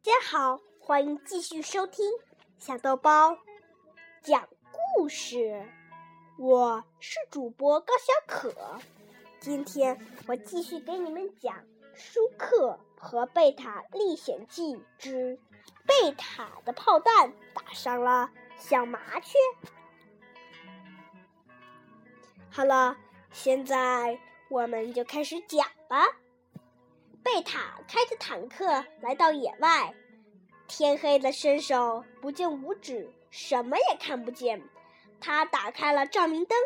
大家好，欢迎继续收听小豆包讲故事。我是主播高小可，今天我继续给你们讲《舒克和贝塔历险记之贝塔的炮弹打伤了小麻雀》。好了，现在我们就开始讲吧。贝塔开着坦克来到野外，天黑的伸手不见五指，什么也看不见。他打开了照明灯，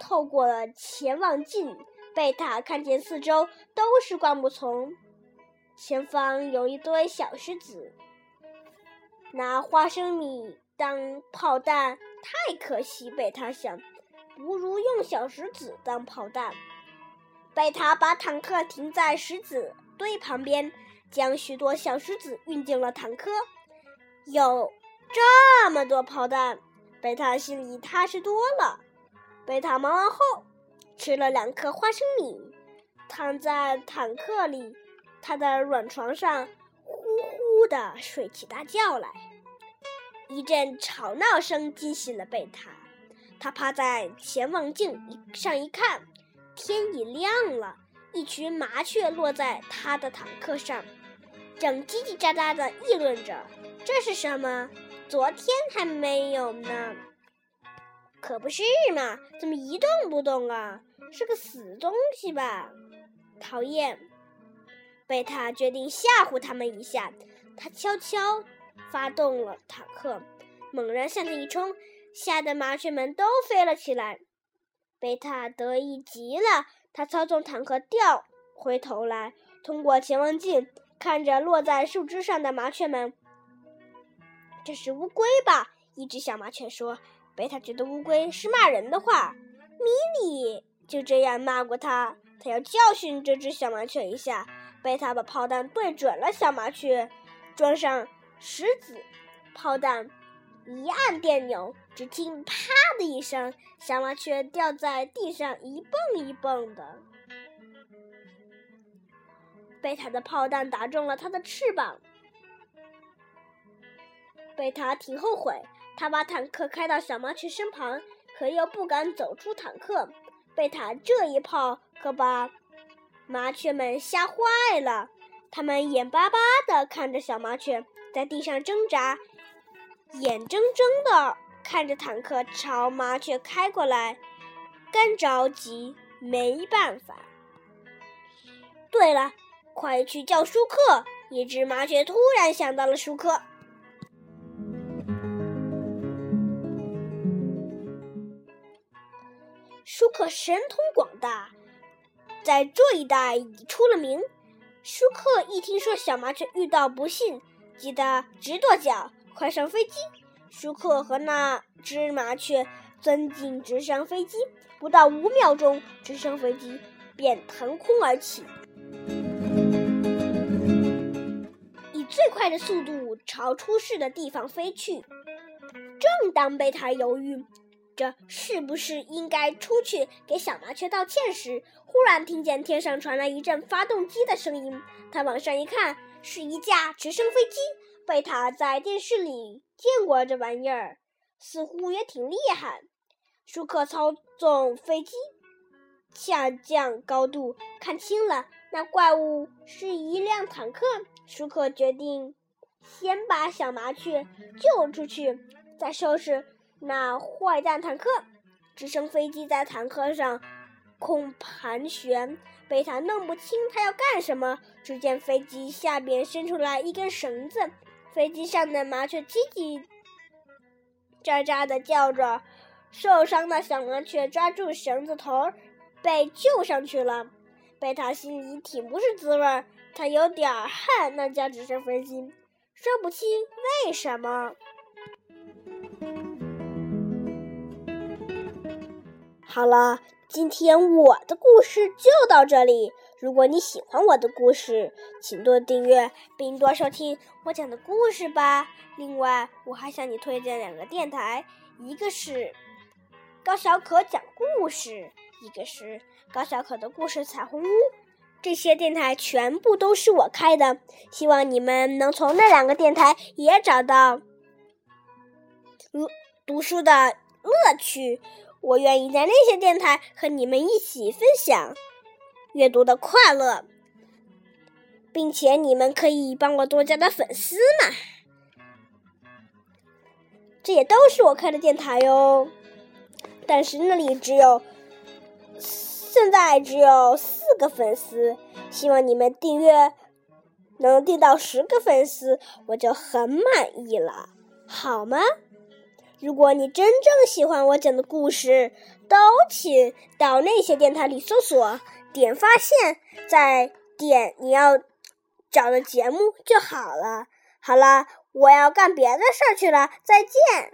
透过了潜望镜，贝塔看见四周都是灌木丛，前方有一堆小石子。拿花生米当炮弹太可惜，贝塔想，不如用小石子当炮弹。贝塔把坦克停在石子。堆旁边，将许多小石子运进了坦克。有这么多炮弹，贝塔心里踏实多了。贝塔忙完后，吃了两颗花生米，躺在坦克里，他的软床上呼呼的睡起大觉来。一阵吵闹声惊醒了贝塔，他趴在潜望镜上一看，天已亮了。一群麻雀落在他的坦克上，正叽叽喳喳地议论着：“这是什么？昨天还没有呢！”可不是嘛？怎么一动不动啊？是个死东西吧？讨厌！贝塔决定吓唬他们一下。他悄悄发动了坦克，猛然向前一冲，吓得麻雀们都飞了起来。贝塔得意极了。他操纵坦克掉回头来，通过潜望镜看着落在树枝上的麻雀们。这是乌龟吧？一只小麻雀说。贝塔觉得乌龟是骂人的话。米莉就这样骂过他，他要教训这只小麻雀一下。贝塔把炮弹对准了小麻雀，装上石子，炮弹一按电钮。只听“啪”的一声，小麻雀掉在地上，一蹦一蹦的。贝塔的炮弹打中了它的翅膀。贝塔挺后悔，他把坦克开到小麻雀身旁，可又不敢走出坦克。贝塔这一炮可把麻雀们吓坏了，他们眼巴巴地看着小麻雀在地上挣扎，眼睁睁的。看着坦克朝麻雀开过来，干着急没办法。对了，快去叫舒克！一只麻雀突然想到了舒克。舒克神通广大，在这一带已出了名。舒克一听说小麻雀遇到不幸，急得直跺脚，快上飞机！舒克和那只麻雀钻进直升飞机，不到五秒钟，直升飞机便腾空而起，以最快的速度朝出事的地方飞去。正当贝塔犹豫这是不是应该出去给小麻雀道歉时，忽然听见天上传来一阵发动机的声音。他往上一看，是一架直升飞机。贝塔在电视里见过这玩意儿，似乎也挺厉害。舒克操纵飞机下降高度，看清了那怪物是一辆坦克。舒克决定先把小麻雀救出去，再收拾那坏蛋坦克。直升飞机在坦克上空盘旋，贝塔弄不清他要干什么。只见飞机下边伸出来一根绳子。飞机上的麻雀叽叽喳喳的叫着，受伤的小麻雀抓住绳子头，被救上去了。贝塔心里挺不是滋味儿，他有点恨那架直升飞机，说不清为什么。好了，今天我的故事就到这里。如果你喜欢我的故事，请多订阅并多收听我讲的故事吧。另外，我还向你推荐两个电台，一个是高小可讲故事，一个是高小可的故事彩虹屋。这些电台全部都是我开的，希望你们能从那两个电台也找到读书的乐趣。我愿意在那些电台和你们一起分享阅读的快乐，并且你们可以帮我多加点粉丝嘛。这也都是我开的电台哟，但是那里只有现在只有四个粉丝，希望你们订阅能订到十个粉丝，我就很满意了，好吗？如果你真正喜欢我讲的故事，都请到那些电台里搜索，点发现，再点你要找的节目就好了。好了，我要干别的事儿去了，再见。